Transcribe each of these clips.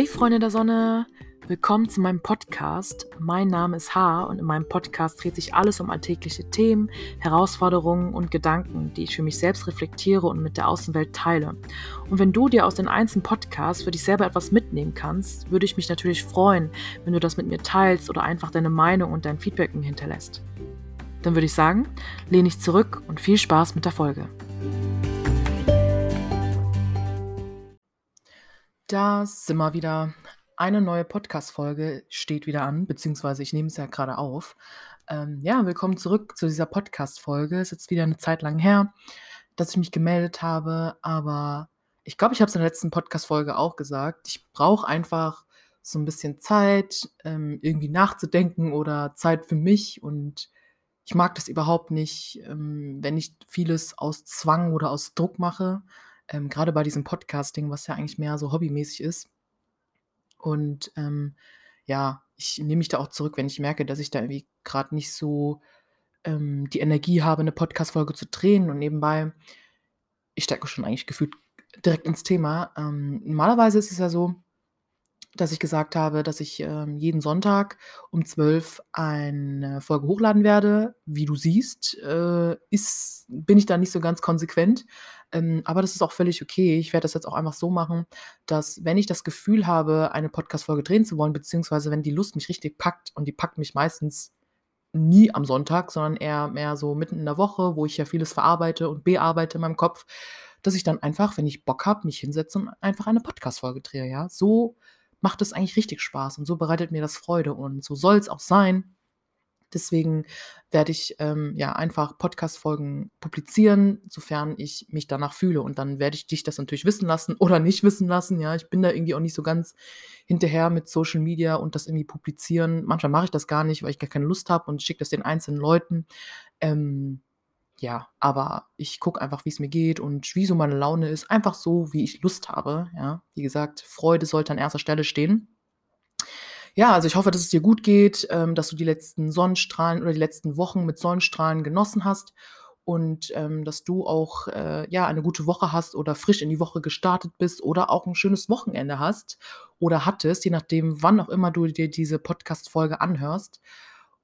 Hey Freunde der Sonne, willkommen zu meinem Podcast. Mein Name ist H und in meinem Podcast dreht sich alles um alltägliche Themen, Herausforderungen und Gedanken, die ich für mich selbst reflektiere und mit der Außenwelt teile. Und wenn du dir aus den einzelnen Podcasts für dich selber etwas mitnehmen kannst, würde ich mich natürlich freuen, wenn du das mit mir teilst oder einfach deine Meinung und dein Feedback mir hinterlässt. Dann würde ich sagen, lehne ich zurück und viel Spaß mit der Folge. Da sind wir wieder. Eine neue Podcast-Folge steht wieder an, beziehungsweise ich nehme es ja gerade auf. Ähm, ja, willkommen zurück zu dieser Podcast-Folge. Es ist jetzt wieder eine Zeit lang her, dass ich mich gemeldet habe, aber ich glaube, ich habe es in der letzten Podcast-Folge auch gesagt. Ich brauche einfach so ein bisschen Zeit, ähm, irgendwie nachzudenken oder Zeit für mich und ich mag das überhaupt nicht, ähm, wenn ich vieles aus Zwang oder aus Druck mache ähm, gerade bei diesem Podcasting, was ja eigentlich mehr so hobbymäßig ist. Und ähm, ja, ich nehme mich da auch zurück, wenn ich merke, dass ich da irgendwie gerade nicht so ähm, die Energie habe, eine Podcast-Folge zu drehen und nebenbei, ich stecke schon eigentlich gefühlt direkt ins Thema. Ähm, normalerweise ist es ja so, dass ich gesagt habe, dass ich ähm, jeden Sonntag um 12 eine Folge hochladen werde. Wie du siehst, äh, ist, bin ich da nicht so ganz konsequent. Ähm, aber das ist auch völlig okay. Ich werde das jetzt auch einfach so machen, dass wenn ich das Gefühl habe, eine Podcast-Folge drehen zu wollen, beziehungsweise wenn die Lust mich richtig packt, und die packt mich meistens nie am Sonntag, sondern eher mehr so mitten in der Woche, wo ich ja vieles verarbeite und bearbeite in meinem Kopf, dass ich dann einfach, wenn ich Bock habe, mich hinsetze und einfach eine Podcast-Folge drehe, ja. So macht es eigentlich richtig Spaß und so bereitet mir das Freude und so soll es auch sein. Deswegen werde ich ähm, ja einfach Podcast-Folgen publizieren, sofern ich mich danach fühle. Und dann werde ich dich das natürlich wissen lassen oder nicht wissen lassen. Ja, ich bin da irgendwie auch nicht so ganz hinterher mit Social Media und das irgendwie publizieren. Manchmal mache ich das gar nicht, weil ich gar keine Lust habe und schicke das den einzelnen Leuten. Ähm, ja, aber ich gucke einfach, wie es mir geht und wie so meine Laune ist. Einfach so, wie ich Lust habe. Ja, wie gesagt, Freude sollte an erster Stelle stehen. Ja, also ich hoffe, dass es dir gut geht, ähm, dass du die letzten Sonnenstrahlen oder die letzten Wochen mit Sonnenstrahlen genossen hast und ähm, dass du auch äh, ja eine gute Woche hast oder frisch in die Woche gestartet bist oder auch ein schönes Wochenende hast oder hattest, je nachdem, wann auch immer du dir diese Podcast-Folge anhörst.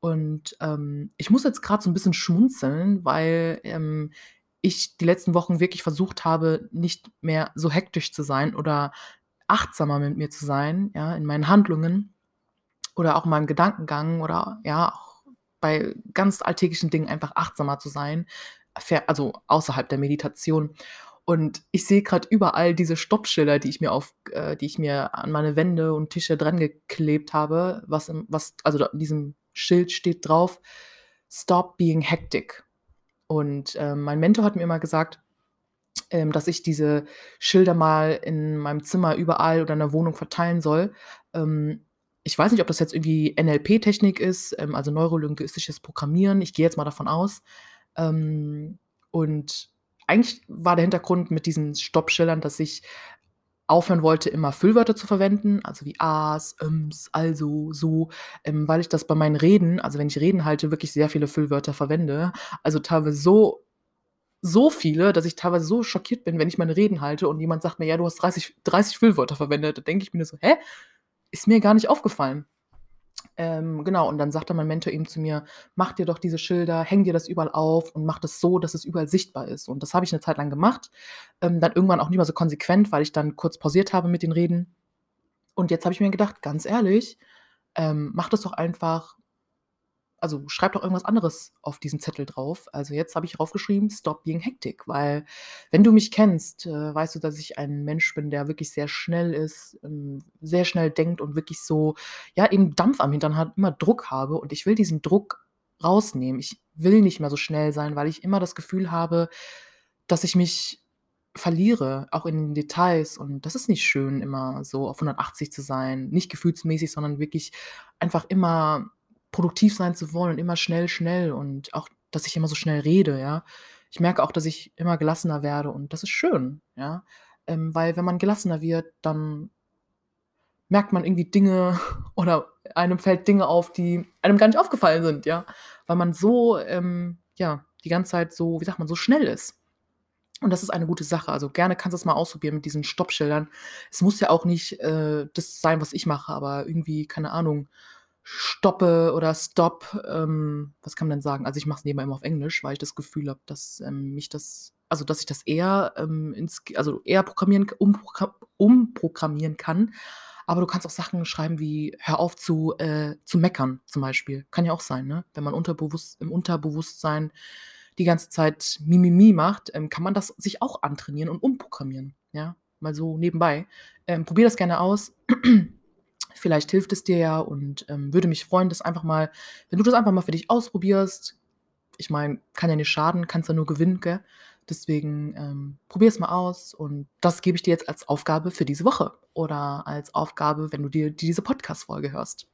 Und ähm, ich muss jetzt gerade so ein bisschen schmunzeln, weil ähm, ich die letzten Wochen wirklich versucht habe, nicht mehr so hektisch zu sein oder achtsamer mit mir zu sein, ja, in meinen Handlungen oder auch in meinem Gedankengang oder ja, auch bei ganz alltäglichen Dingen einfach achtsamer zu sein, also außerhalb der Meditation. Und ich sehe gerade überall diese Stoppschilder, die ich mir auf, äh, die ich mir an meine Wände und Tische dran geklebt habe, was, im, was, also in diesem Schild steht drauf, Stop being hectic. Und äh, mein Mentor hat mir immer gesagt, ähm, dass ich diese Schilder mal in meinem Zimmer überall oder in der Wohnung verteilen soll. Ähm, ich weiß nicht, ob das jetzt irgendwie NLP-Technik ist, ähm, also neurolinguistisches Programmieren. Ich gehe jetzt mal davon aus. Ähm, und eigentlich war der Hintergrund mit diesen Stoppschildern, dass ich aufhören wollte, immer Füllwörter zu verwenden, also wie as, öms, also, so, ähm, weil ich das bei meinen Reden, also wenn ich Reden halte, wirklich sehr viele Füllwörter verwende. Also teilweise so, so viele, dass ich teilweise so schockiert bin, wenn ich meine Reden halte und jemand sagt mir, ja, du hast 30, 30 Füllwörter verwendet. Da denke ich mir so, hä? Ist mir gar nicht aufgefallen. Ähm, genau, und dann sagte mein Mentor eben zu mir, mach dir doch diese Schilder, häng dir das überall auf und mach das so, dass es überall sichtbar ist. Und das habe ich eine Zeit lang gemacht. Ähm, dann irgendwann auch nicht mehr so konsequent, weil ich dann kurz pausiert habe mit den Reden. Und jetzt habe ich mir gedacht, ganz ehrlich, ähm, mach das doch einfach also schreib doch irgendwas anderes auf diesen Zettel drauf. Also jetzt habe ich draufgeschrieben, stop being hectic, weil wenn du mich kennst, äh, weißt du, dass ich ein Mensch bin, der wirklich sehr schnell ist, ähm, sehr schnell denkt und wirklich so, ja, eben Dampf am Hintern hat, immer Druck habe und ich will diesen Druck rausnehmen. Ich will nicht mehr so schnell sein, weil ich immer das Gefühl habe, dass ich mich verliere, auch in den Details. Und das ist nicht schön, immer so auf 180 zu sein. Nicht gefühlsmäßig, sondern wirklich einfach immer produktiv sein zu wollen und immer schnell, schnell und auch, dass ich immer so schnell rede, ja. Ich merke auch, dass ich immer gelassener werde und das ist schön, ja. Ähm, weil wenn man gelassener wird, dann merkt man irgendwie Dinge oder einem fällt Dinge auf, die einem gar nicht aufgefallen sind, ja. Weil man so, ähm, ja, die ganze Zeit so, wie sagt man, so schnell ist. Und das ist eine gute Sache. Also, gerne kannst du es mal ausprobieren mit diesen Stoppschildern. Es muss ja auch nicht, äh, das sein, was ich mache, aber irgendwie, keine Ahnung, stoppe oder stop, ähm, was kann man denn sagen? Also, ich mache es nebenbei immer auf Englisch, weil ich das Gefühl habe, dass, ähm, mich das also, dass ich das eher, ähm, ins also, eher programmieren umprogra umprogrammieren kann. Aber du kannst auch Sachen schreiben wie: „Hör auf zu äh, zu meckern“, zum Beispiel. Kann ja auch sein, ne? Wenn man unterbewusst im Unterbewusstsein die ganze Zeit Mi-Mi-Mi macht, ähm, kann man das sich auch antrainieren und umprogrammieren, ja? Mal so nebenbei. Ähm, probier das gerne aus. Vielleicht hilft es dir ja und, ähm, würde mich freuen, das einfach mal wenn du das einfach mal für dich ausprobierst. Ich meine, kann ja nicht schaden, kannst ja nur gewinnen, gell? Deswegen, ähm, probier es mal aus und das gebe ich dir jetzt als Aufgabe für diese Woche oder als Aufgabe, wenn du dir diese Podcast-Folge hörst.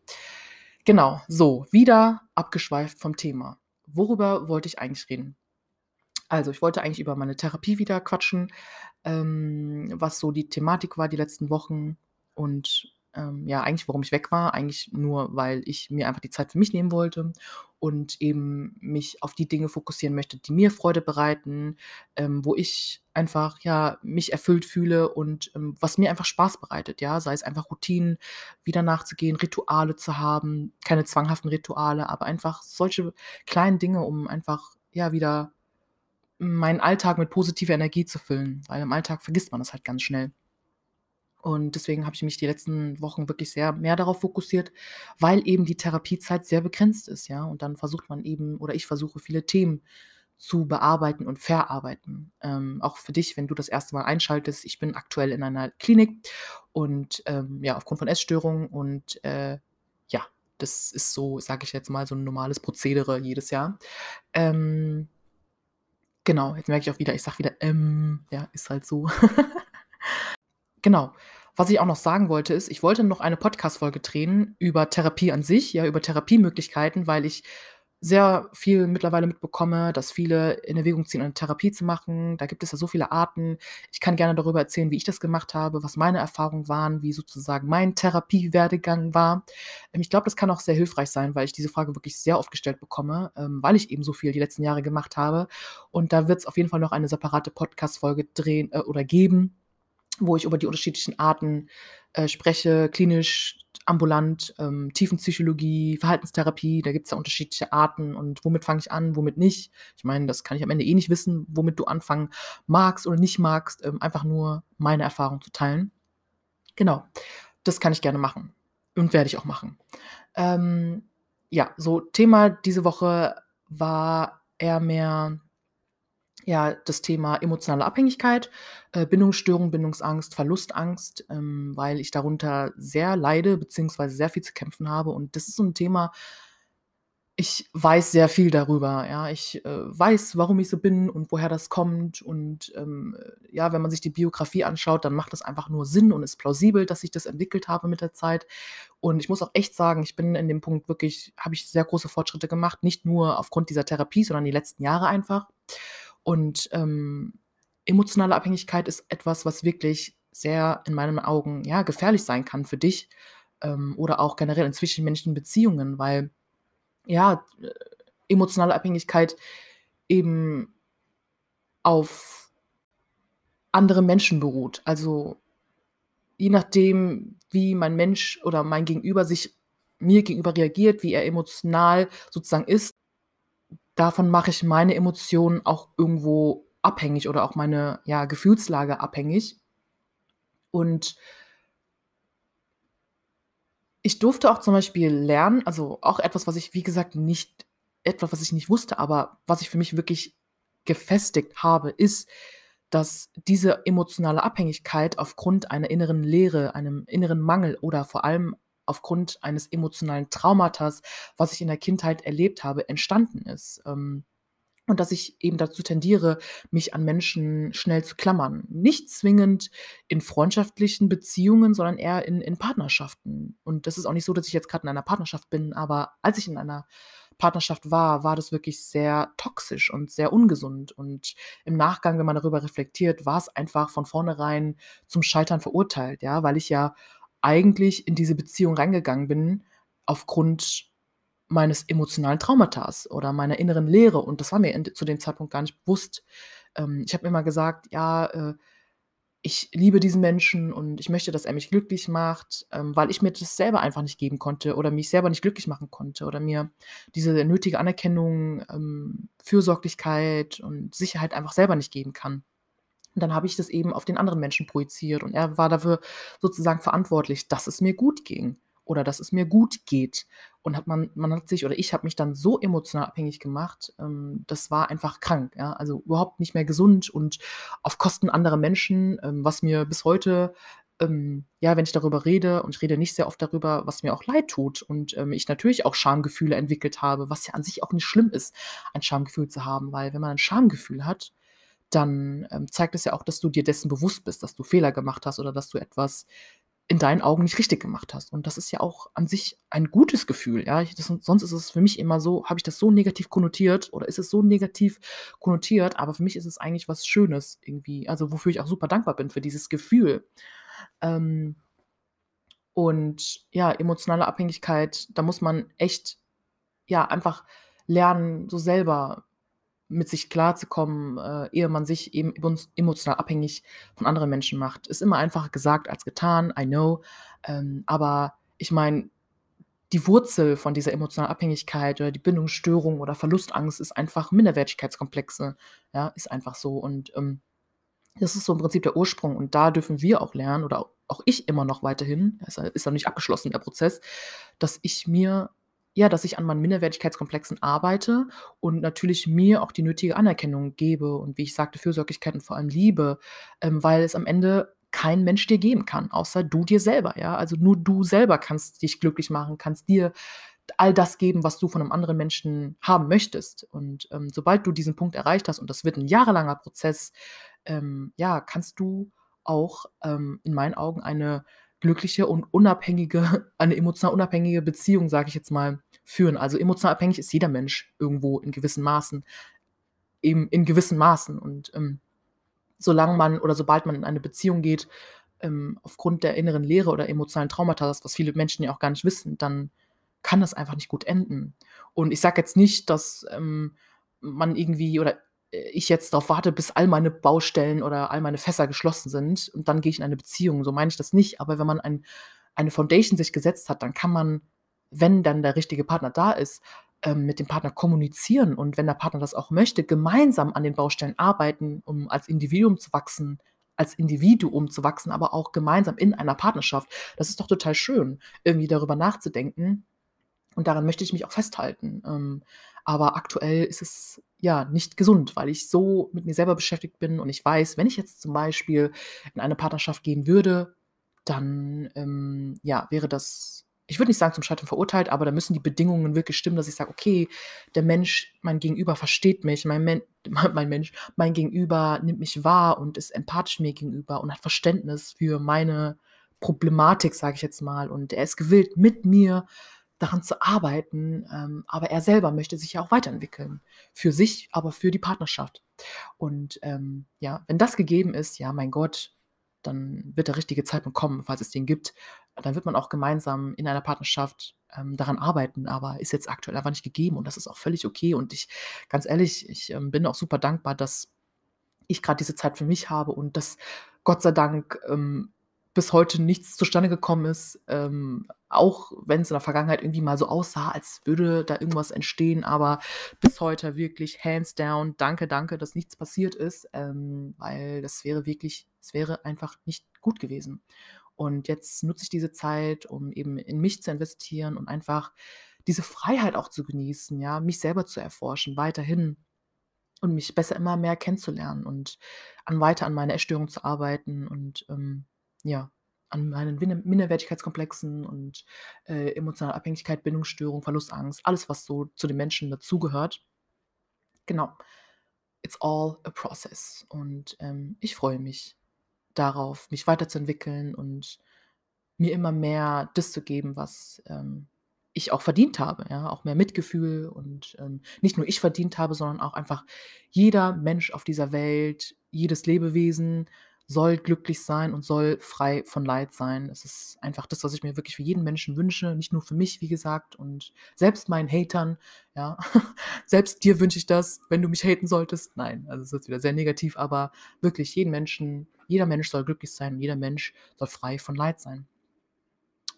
Genau, so, wieder abgeschweift vom Thema. Worüber wollte ich eigentlich reden? Also, ich wollte eigentlich über meine Therapie wieder quatschen, ähm, was so die Thematik war die letzten Wochen und, ähm, ja, eigentlich, warum ich weg war. Eigentlich nur, weil ich mir einfach die Zeit für mich nehmen wollte und eben mich auf die Dinge fokussieren möchte, die mir Freude bereiten, ähm, wo ich einfach, ja, mich erfüllt fühle und, ähm, was mir einfach Spaß bereitet, ja? Sei es einfach Routinen wieder nachzugehen, Rituale zu haben, keine zwanghaften Rituale, aber einfach solche kleinen Dinge, um einfach, ja, wieder meinen Alltag mit positiver Energie zu füllen, weil im Alltag vergisst man das halt ganz schnell. Und deswegen habe ich mich die letzten Wochen wirklich sehr mehr darauf fokussiert, weil eben die Therapiezeit sehr begrenzt ist, ja? Und dann versucht man eben oder ich versuche viele Themen zu bearbeiten und verarbeiten. Ähm, auch für dich, wenn du das erste Mal einschaltest, ich bin aktuell in einer Klinik und, ähm, ja, aufgrund von Essstörungen und, äh, ja, das ist so, sage ich jetzt mal, so 'n normales Prozedere jedes Jahr. Ähm Genau, jetzt merke ich auch wieder, ich sage wieder: „Ähm“, ja, ist halt so. Genau. Was ich auch noch sagen wollte, ist, ich wollte noch eine Podcast-Folge drehen über Therapie an sich, ja, über Therapiemöglichkeiten, weil ich sehr viel mittlerweile mitbekomme, dass viele in Erwägung ziehen, eine Therapie zu machen. Da gibt es ja so viele Arten. Ich kann gerne darüber erzählen, wie ich das gemacht habe, was meine Erfahrungen waren, wie sozusagen mein Therapiewerdegang war. Ähm, ich glaube, das kann auch sehr hilfreich sein, weil ich diese Frage wirklich sehr oft gestellt bekomme, ähm, weil ich eben so viel die letzten Jahre gemacht habe. Und da wird es auf jeden Fall noch eine separate Podcast-Folge drehen äh, oder geben, wo ich über die unterschiedlichen Arten, äh, spreche, klinisch, ambulant, ähm, Tiefenpsychologie, Verhaltenstherapie, da gibt's ja unterschiedliche Arten und womit fange ich an, womit nicht. Ich meine, das kann ich am Ende eh nicht wissen, womit du anfangen magst oder nicht magst, ähm, einfach nur meine Erfahrung zu teilen. Genau, das kann ich gerne machen und werde ich auch machen. Ähm, ja, so Thema diese Woche war eher mehr ja, das Thema emotionale Abhängigkeit, äh, Bindungsstörung, Bindungsangst, Verlustangst, ähm, weil ich darunter sehr leide beziehungsweise sehr viel zu kämpfen habe. Und das ist so 'n Thema ich weiß sehr viel darüber, ja. Ich, äh, weiß, warum ich so bin und woher das kommt. Und, ähm, äh, ja, wenn man sich die Biografie anschaut, dann macht das einfach nur Sinn und ist plausibel, dass ich das entwickelt habe mit der Zeit. Und ich muss auch echt sagen, ich bin in dem Punkt wirklich habe ich sehr große Fortschritte gemacht, nicht nur aufgrund dieser Therapie, sondern die letzten Jahre einfach. Und, ähm, emotionale Abhängigkeit ist etwas, was wirklich sehr in meinen Augen, ja, gefährlich sein kann für dich, ähm, oder auch generell in zwischenmenschlichen Beziehungen, weil, ja, äh, emotionale Abhängigkeit eben auf andere Menschen beruht. Also, je nachdem, wie mein Mensch oder mein Gegenüber sich mir gegenüber reagiert, wie er emotional sozusagen ist davon mache ich meine Emotionen auch irgendwo abhängig oder auch meine, ja, Gefühlslage abhängig. Und ich durfte auch zum Beispiel lernen also, auch etwas, was ich, wie gesagt, nicht etwas, was ich nicht wusste, aber was ich für mich wirklich gefestigt habe, ist, dass diese emotionale Abhängigkeit aufgrund einer inneren Leere, einem inneren Mangel oder vor allem aufgrund eines emotionalen Traumatas, was ich in der Kindheit erlebt habe, entstanden ist. Ähm, und dass ich eben dazu tendiere, mich an Menschen schnell zu klammern. Nicht zwingend in freundschaftlichen Beziehungen, sondern eher in in Partnerschaften. Und das ist auch nicht so, dass ich jetzt grad in einer Partnerschaft bin, aber als ich in einer Partnerschaft war, war das wirklich sehr toxisch und sehr ungesund. Und im Nachgang, wenn man darüber reflektiert, war's einfach von vornherein zum Scheitern verurteilt, ja, weil ich ja eigentlich in diese Beziehung reingegangen bin aufgrund meines emotionalen Traumatas oder meiner inneren Leere und das war mir in zu dem Zeitpunkt gar nicht bewusst. Ähm, ich habe mir immer gesagt: „Ja, äh, ich liebe diesen Menschen und ich möchte, dass er mich glücklich macht“, ähm, weil ich mir das selber einfach nicht geben konnte oder mich selber nicht glücklich machen konnte oder mir diese nötige Anerkennung, ähm, Fürsorglichkeit und Sicherheit einfach selber nicht geben kann. Und dann habe ich das eben auf den anderen Menschen projiziert und er war dafür sozusagen verantwortlich, dass es mir gut ging oder dass es mir gut geht. Und hat man man hat sich oder ich habe mich dann so emotional abhängig gemacht, ähm, das war einfach krank, ja, also überhaupt nicht mehr gesund und auf Kosten anderer Menschen, ähm, was mir bis heute, ähm, ja, wenn ich darüber rede und ich rede nicht sehr oft darüber, was mir auch leid tut und, ähm, ich natürlich auch Schamgefühle entwickelt habe, was ja an sich auch nicht schlimm ist, ein Schamgefühl zu haben, weil wenn man ein Schamgefühl hat, dann, ähm, zeigt es ja auch, dass du dir dessen bewusst bist, dass du Fehler gemacht hast oder dass du etwas in deinen Augen nicht richtig gemacht hast. Und das ist ja auch an sich ein gutes Gefühl, ja. Ich das sonst ist es für mich immer so habe ich das so negativ konnotiert oder ist es so negativ konnotiert, aber für mich ist es eigentlich was Schönes irgendwie, also wofür ich auch super dankbar bin für dieses Gefühl. Ähm und ja, emotionale Abhängigkeit, da muss man echt, ja, einfach lernen, so selber mit sich klarzukommen, äh, ehe man sich eben emotional abhängig von anderen Menschen macht. Ist immer einfacher gesagt als getan, I know. Ähm, aber ich meine, die Wurzel von dieser emotionalen Abhängigkeit oder die Bindungsstörung oder Verlustangst ist einfach Minderwertigkeitskomplexe. Ja, ist einfach so. Und ähm, das ist so im Prinzip der Ursprung. Und da dürfen wir auch lernen, oder auch ich immer noch weiterhin, ist noch nicht abgeschlossen, der Prozess, dass ich mir ja, dass ich an meinen Minderwertigkeitskomplexen arbeite und natürlich mir auch die nötige Anerkennung gebe und wie ich sagte, Fürsorglichkeit und vor allem Liebe, ähm, weil es am Ende kein Mensch dir geben kann, außer du dir selber, ja? Also, nur du selber kannst dich glücklich machen, kannst dir all das geben, was du von einem anderen Menschen haben möchtest. Und, ähm, sobald du diesen Punkt erreicht hast und das wird ein jahrelanger Prozess, ähm, ja, kannst du auch, ähm, in meinen Augen eine glückliche und unabhängige eine emotional unabhängige Beziehung, sage ich jetzt mal, führen. Also, emotional abhängig ist jeder Mensch irgendwo in gewissen Maßen eben in gewissen Maßen und, ähm, solange man oder sobald man in eine Beziehung geht, ähm, aufgrund der inneren Leere oder emotionalen Traumata, was viele Menschen ja auch gar nicht wissen, dann kann das einfach nicht gut enden. Und ich sage jetzt nicht, dass, ähm, man irgendwie oder ich jetzt darauf warte, bis all meine Baustellen oder all meine Fässer geschlossen sind und dann gehe ich in eine Beziehung. So meine ich das nicht. Aber wenn man ein eine Foundation sich gesetzt hat, dann kann man, wenn dann der richtige Partner da ist, ähm, mit dem Partner kommunizieren und wenn der Partner das auch möchte, gemeinsam an den Baustellen arbeiten, um als Individuum zu wachsen als Individuum zu wachsen, aber auch gemeinsam in einer Partnerschaft. Das ist doch total schön, irgendwie darüber nachzudenken und daran möchte ich mich auch festhalten. Ähm, aber aktuell ist es ja nicht gesund, weil ich so mit mir selber beschäftigt bin und ich weiß, wenn ich jetzt zum Beispiel in eine Partnerschaft gehen würde, dann ähm, ja, wäre das, ich würde nicht sagen zum Scheitern verurteilt, aber da müssen die Bedingungen wirklich stimmen, dass ich sage, okay, der Mensch, mein Gegenüber versteht mich, mein, Men mein Mensch, mein Gegenüber nimmt mich wahr und ist empathisch mir gegenüber und hat Verständnis für meine Problematik, sage ich jetzt mal. Und er ist gewillt, mit mir daran zu arbeiten, ähm, aber er selber möchte sich ja auch weiterentwickeln. Für sich, aber für die Partnerschaft. Und ähm, ja, wenn das gegeben ist, ja, mein Gott, dann wird der richtige Zeitpunkt kommen, falls es den gibt. Dann wird man auch gemeinsam in einer Partnerschaft ähm, daran arbeiten, aber ist jetzt aktuell einfach nicht gegeben und das ist auch völlig okay. Und ich, ganz ehrlich, ich ähm, bin auch super dankbar, dass ich gerade diese Zeit für mich habe und dass Gott sei Dank ähm, bis heute nichts zustande gekommen ist, ähm, auch wenn es in der Vergangenheit irgendwie mal so aussah, als würde da irgendwas entstehen, aber bis heute wirklich hands down, danke, danke, dass nichts passiert ist, ähm, weil das wäre wirklich, es wäre einfach nicht gut gewesen. Und jetzt nutze ich diese Zeit, um eben in mich zu investieren und einfach diese Freiheit auch zu genießen, ja, mich selber zu erforschen, weiterhin und mich besser immer mehr kennenzulernen und an weiter an meiner Erstörung zu arbeiten und ähm, ja, an meinen Minderwertigkeitskomplexen und, äh, emotionale Abhängigkeit, Bindungsstörung, Verlustangst, alles, was so zu den Menschen dazugehört. Genau. It's all a process und, ähm, ich freue mich darauf, mich weiterzuentwickeln und mir immer mehr das zu geben, was, ähm, ich auch verdient habe, ja, auch mehr Mitgefühl und, ähm, nicht nur ich verdient habe, sondern auch einfach jeder Mensch auf dieser Welt, jedes Lebewesen soll glücklich sein und soll frei von Leid sein. Es ist einfach das, was ich mir wirklich für jeden Menschen wünsche, nicht nur für mich, wie gesagt, und selbst meinen Hatern, ja, selbst dir wünsche ich das, wenn du mich haten solltest. Nein, also es ist wieder sehr negativ, aber wirklich jeden Menschen, jeder Mensch soll glücklich sein und jeder Mensch soll frei von Leid sein.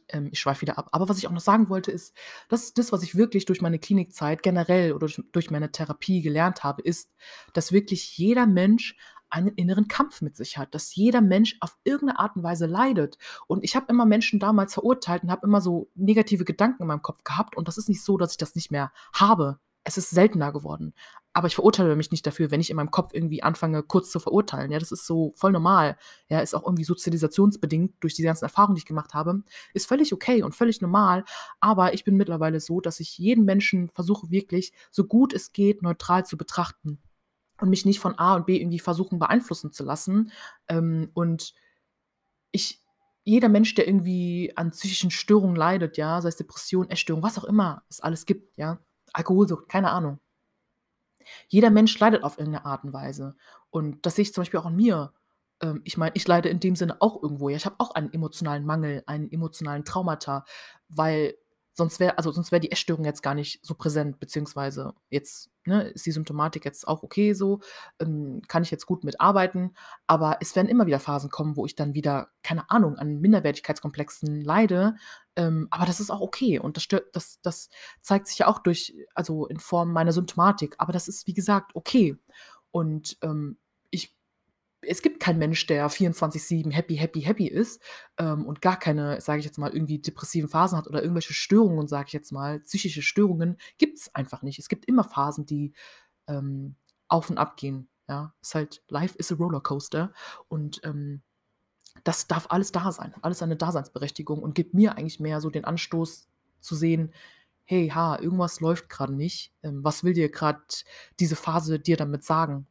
Ähm, ich schweife wieder ab. Aber was ich auch noch sagen wollte, ist, dass das, was ich wirklich durch meine Klinikzeit generell oder durch meine Therapie gelernt habe, ist, dass wirklich jeder Mensch einen inneren Kampf mit sich hat, dass jeder Mensch auf irgendeine Art und Weise leidet. Und ich habe immer Menschen damals verurteilt und habe immer so negative Gedanken in meinem Kopf gehabt. Und das ist nicht so, dass ich das nicht mehr habe. Es ist seltener geworden. Aber ich verurteile mich nicht dafür, wenn ich in meinem Kopf irgendwie anfange, kurz zu verurteilen. Ja, das ist so voll normal. Ja, ist auch irgendwie sozialisationsbedingt durch die ganzen Erfahrungen, die ich gemacht habe. Ist völlig okay und völlig normal. Aber ich bin mittlerweile so, dass ich jeden Menschen versuche wirklich, so gut es geht, neutral zu betrachten und mich nicht von A und B irgendwie versuchen beeinflussen zu lassen. Ähm, und ich, jeder Mensch, der irgendwie an psychischen Störungen leidet, ja, sei es Depression, Essstörung, was auch immer es alles gibt, ja, Alkoholsucht, keine Ahnung. Jeder Mensch leidet auf irgendeine Art und Weise. Und das sehe ich zum Beispiel auch an mir. Ähm, ich meine, ich leide in dem Sinne auch irgendwo. Ja, ich habe auch einen emotionalen Mangel, einen emotionalen Traumata, weil Sonst wäre also, sonst wäre die Essstörung jetzt gar nicht so präsent, beziehungsweise jetzt, ne, ist die Symptomatik jetzt auch okay so, ähm, kann ich jetzt gut mitarbeiten, aber es werden immer wieder Phasen kommen, wo ich dann wieder, keine Ahnung, an Minderwertigkeitskomplexen leide, ähm, aber das ist auch okay und das stört das das zeigt sich ja auch durch also, in Form meiner Symptomatik, aber das ist, wie gesagt, okay. Und, ähm, es gibt keinen Mensch, der 24/7 happy, happy, happy ist, ähm, und gar keine, sage ich jetzt mal, irgendwie depressiven Phasen hat oder irgendwelche Störungen, sage ich jetzt mal, psychische Störungen gibt es einfach nicht. Es gibt immer Phasen, die, ähm, auf und ab gehen, ja? Ist halt Life is a Rollercoaster und, ähm, das darf alles da sein, alles seine Daseinsberechtigung und gibt mir eigentlich mehr so den Anstoß zu sehen: „Hey, ha, irgendwas läuft gerade nicht. Ähm, was will dir gerade diese Phase dir damit sagen?“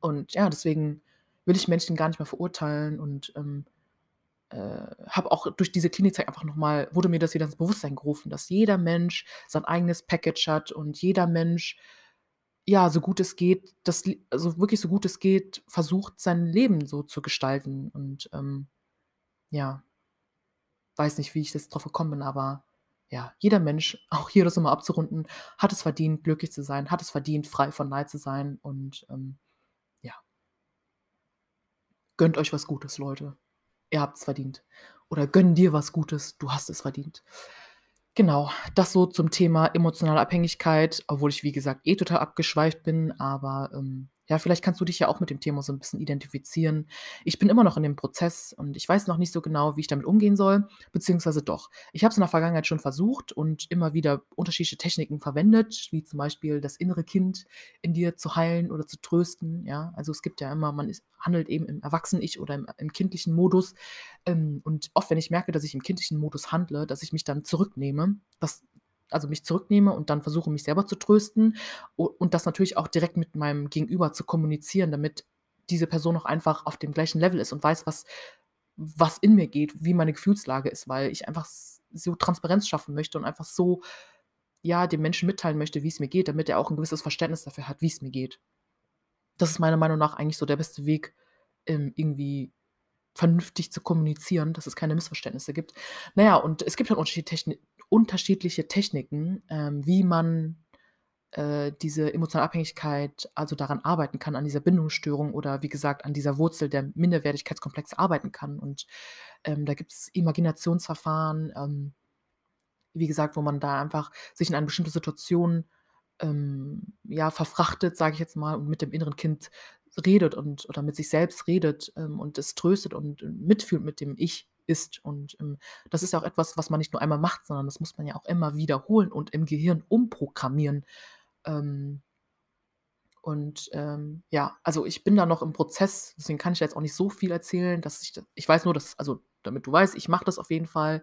Und ja, deswegen will ich Menschen gar nicht mehr verurteilen und, ähm, äh, habe auch durch diese Klinikzeit einfach noch mal wurde mir das wieder ins Bewusstsein gerufen, dass jeder Mensch sein eigenes Package hat und jeder Mensch, ja, so gut es geht, das also wirklich so gut es geht, versucht, sein Leben so zu gestalten und, ähm, ja. Weiß nicht, wie ich jetzt drauf gekommen bin, aber ja, jeder Mensch, auch hier das noch mal abzurunden, hat es verdient, glücklich zu sein, hat es verdient, frei von Neid zu sein und, ähm. Gönnt euch was Gutes, Leute. Ihr habt's verdient. Oder gönn dir was Gutes, du hast es verdient. Genau, das so zum Thema emotionale Abhängigkeit, obwohl ich, wie gesagt, eh total abgeschweift bin, aber, ähm, ja, vielleicht kannst du dich ja auch mit dem Thema so 'n bisschen identifizieren. Ich bin immer noch in dem Prozess und ich weiß noch nicht so genau, wie ich damit umgehen soll, beziehungsweise doch. Ich habe es in der Vergangenheit schon versucht und immer wieder unterschiedliche Techniken verwendet, wie zum Beispiel das innere Kind in dir zu heilen oder zu trösten, ja? Also, es gibt ja immer man ist handelt eben im Erwachsenen-Ich oder im im kindlichen Modus. Ähm, und oft, wenn ich merke, dass ich im kindlichen Modus handle, dass ich mich dann zurücknehme, das also mich zurücknehme und dann versuche, mich selber zu trösten und das natürlich auch direkt mit meinem Gegenüber zu kommunizieren, damit diese Person auch einfach auf dem gleichen Level ist und weiß, was was in mir geht, wie meine Gefühlslage ist, weil ich einfach so Transparenz schaffen möchte und einfach so, ja, dem Menschen mitteilen möchte, wie es mir geht, damit er auch 'n gewisses Verständnis dafür hat, wie es mir geht. Das ist meiner Meinung nach eigentlich so der beste Weg, ähm, irgendwie vernünftig zu kommunizieren, dass es keine Missverständnisse gibt. Na ja, und es gibt halt unterschiedliche Techni unterschiedliche Techniken, ähm, wie man, äh, diese emotionale Abhängigkeit also daran arbeiten kann, an dieser Bindungsstörung oder wie gesagt, an dieser Wurzel der Minderwertigkeitskomplexe arbeiten kann. Und, ähm, da gibt's Imaginationsverfahren, ähm, wie gesagt, wo man da einfach sich in eine bestimmte Situation, ähm, ja, verfrachtet, sage ich jetzt mal, und mit dem inneren Kind redet und oder mit sich selbst redet, ähm, und es tröstet und mitfühlt mit dem Ich ist. Und, ähm, das ist ja auch etwas, was man nicht nur einmal macht, sondern das muss man ja auch immer wiederholen und im Gehirn umprogrammieren. Ähm und, ähm, ja, also ich bin da noch im Prozess, deswegen kann ich jetzt auch nicht so viel erzählen, dass ich ich weiß nur, dass also damit du weißt, ich mache das auf jeden Fall,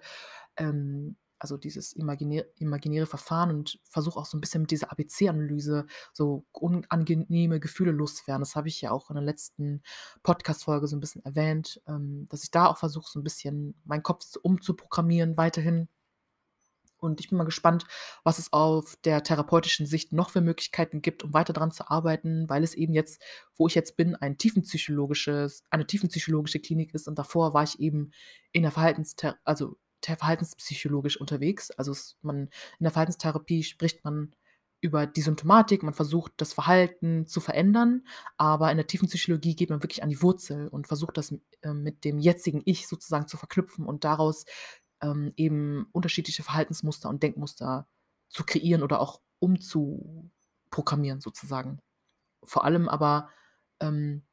ähm, also dieses imaginä imaginäre Verfahren und versuche auch so 'n bisschen mit dieser ABC-Analyse so unangenehme Gefühle loszuwerden. Das habe ich ja auch in der letzten Podcast-Folge so 'n bisschen erwähnt, ähm, dass ich da auch versuche, so 'n bisschen meinen Kopf umzuprogrammieren weiterhin. Und ich bin mal gespannt, was es auf der therapeutischen Sicht noch für Möglichkeiten gibt, um weiter dran zu arbeiten, weil es eben jetzt, wo ich jetzt bin, ein tiefenpsychologisches eine tiefenpsychologische Klinik ist und davor war ich eben in der Verhaltensthera also verhaltenspsychologisch unterwegs. Also es man in der Verhaltenstherapie spricht man über die Symptomatik, man versucht, das Verhalten zu verändern, aber in der Tiefenpsychologie geht man wirklich an die Wurzel und versucht das, äh, mit dem jetzigen Ich sozusagen zu verknüpfen und daraus ähm, eben unterschiedliche Verhaltensmuster und Denkmuster zu kreieren oder auch umzuprogrammieren sozusagen. Vor allem aber, ähm,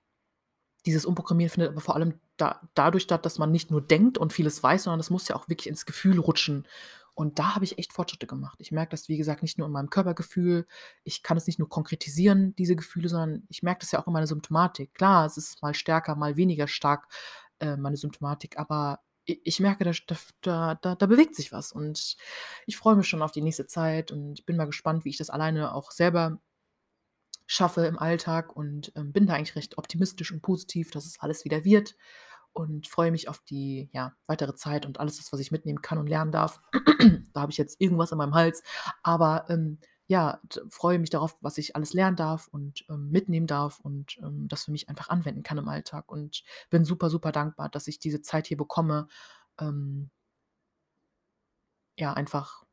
dieses Umprogrammieren findet aber vor allem da dadurch statt, dass man nicht nur denkt und vieles weiß, sondern das muss ja auch wirklich ins Gefühl rutschen. Und da habe ich echt Fortschritte gemacht. Ich merke das, wie gesagt, nicht nur in meinem Körpergefühl. Ich kann es nicht nur konkretisieren, diese Gefühle, sondern ich merke das ja auch in meiner Symptomatik. Klar, es ist mal stärker, mal weniger stark, äh, meine Symptomatik, aber ich merke, da, da, da, da bewegt sich was und ich freue mich schon auf die nächste Zeit und bin mal gespannt, wie ich das alleine auch selber schaffe im Alltag und ähm, bin da eigentlich recht optimistisch und positiv, dass es alles wieder wird und freue mich auf die ja, weitere Zeit und alles, das, was ich mitnehmen kann und lernen darf. da habe ich jetzt irgendwas in meinem Hals, aber ähm, ja, freue mich darauf, was ich alles lernen darf und ähm, mitnehmen darf und ähm, das für mich einfach anwenden kann im Alltag. Und bin super, super dankbar, dass ich diese Zeit hier bekomme, ähm, ja, einfach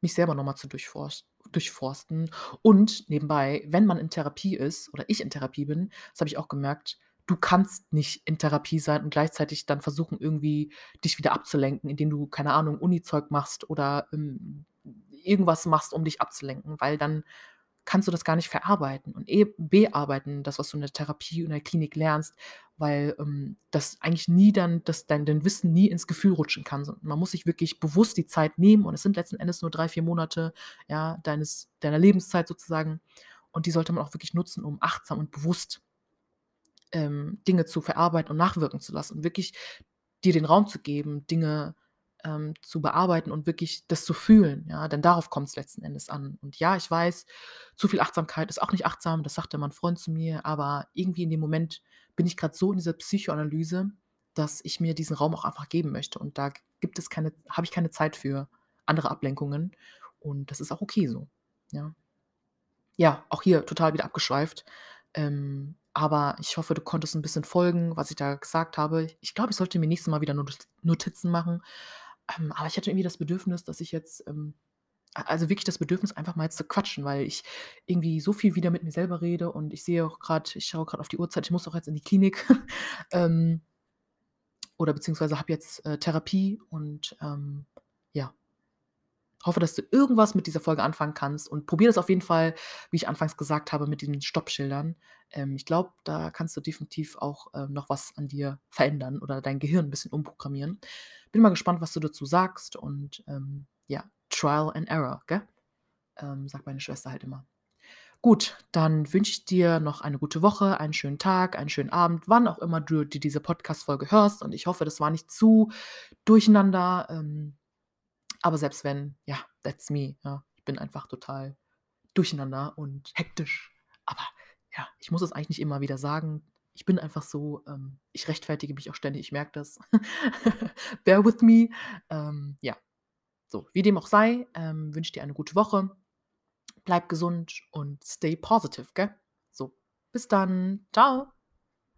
mich selber nochmal zu durchforst, durchforsten. Und nebenbei, wenn man in Therapie ist oder ich in Therapie bin, das habe ich auch gemerkt, du kannst nicht in Therapie sein und gleichzeitig dann versuchen, irgendwie dich wieder abzulenken, indem du, keine Ahnung, Uni-Zeug machst oder ähm, irgendwas machst, um dich abzulenken, weil dann kannst du das gar nicht verarbeiten und eh bearbeiten, das, was du in der Therapie und in der Klinik lernst, weil ähm, das eigentlich nie dann, dass dein, dein Wissen nie ins Gefühl rutschen kann. Man muss sich wirklich bewusst die Zeit nehmen und es sind letzten Endes nur drei, vier Monate ja, deines, deiner Lebenszeit sozusagen und die sollte man auch wirklich nutzen, um achtsam und bewusst ähm, Dinge zu verarbeiten und nachwirken zu lassen und wirklich dir den Raum zu geben, Dinge ähm, zu bearbeiten und wirklich das zu fühlen, ja, denn darauf kommt es letzten Endes an. Und ja, ich weiß, zu viel Achtsamkeit ist auch nicht achtsam, das sagte mein Freund zu mir, aber irgendwie in dem Moment bin ich gerade so in dieser Psychoanalyse, dass ich mir diesen Raum auch einfach geben möchte. Und da gibt es keine, habe ich keine Zeit für andere Ablenkungen. Und das ist auch okay so. Ja, ja auch hier total wieder abgeschweift. Ähm, aber ich hoffe, du konntest ein bisschen folgen, was ich da gesagt habe. Ich glaube, ich sollte mir nächstes Mal wieder Notizen machen. Ähm, aber ich hatte irgendwie das Bedürfnis, dass ich jetzt, ähm also wirklich das Bedürfnis, einfach mal zu quatschen, weil ich irgendwie so viel wieder mit mir selber rede und ich sehe auch gerade, ich schaue gerade auf die Uhrzeit, ich muss auch jetzt in die Klinik. Ähm, oder beziehungsweise habe jetzt, äh, Therapie und, ähm. Hoffe, dass du irgendwas mit dieser Folge anfangen kannst und probier das auf jeden Fall, wie ich anfangs gesagt habe, mit diesen Stoppschildern. Ähm, ich glaube, da kannst du definitiv auch, ähm, noch was an dir verändern oder dein Gehirn ein bisschen umprogrammieren. Bin mal gespannt, was du dazu sagst und, ähm, ja, Trial and Error, gell? Ähm, sagt meine Schwester halt immer. Gut, dann wünsche ich dir noch eine gute Woche, einen schönen Tag, einen schönen Abend, wann auch immer du dir diese Podcast-Folge hörst und ich hoffe, das war nicht zu durcheinander, ähm aber selbst wenn, ja, that's me, ja. Ich bin einfach total durcheinander und hektisch. Aber ja, ich muss es eigentlich nicht immer wieder sagen. Ich bin einfach so, ähm, ich rechtfertige mich auch ständig, ich merke das. Bear with me. Ähm, ja, so, wie dem auch sei, ähm, wünsche dir eine gute Woche. Bleib gesund und stay positive, gell? So, bis dann. Ciao.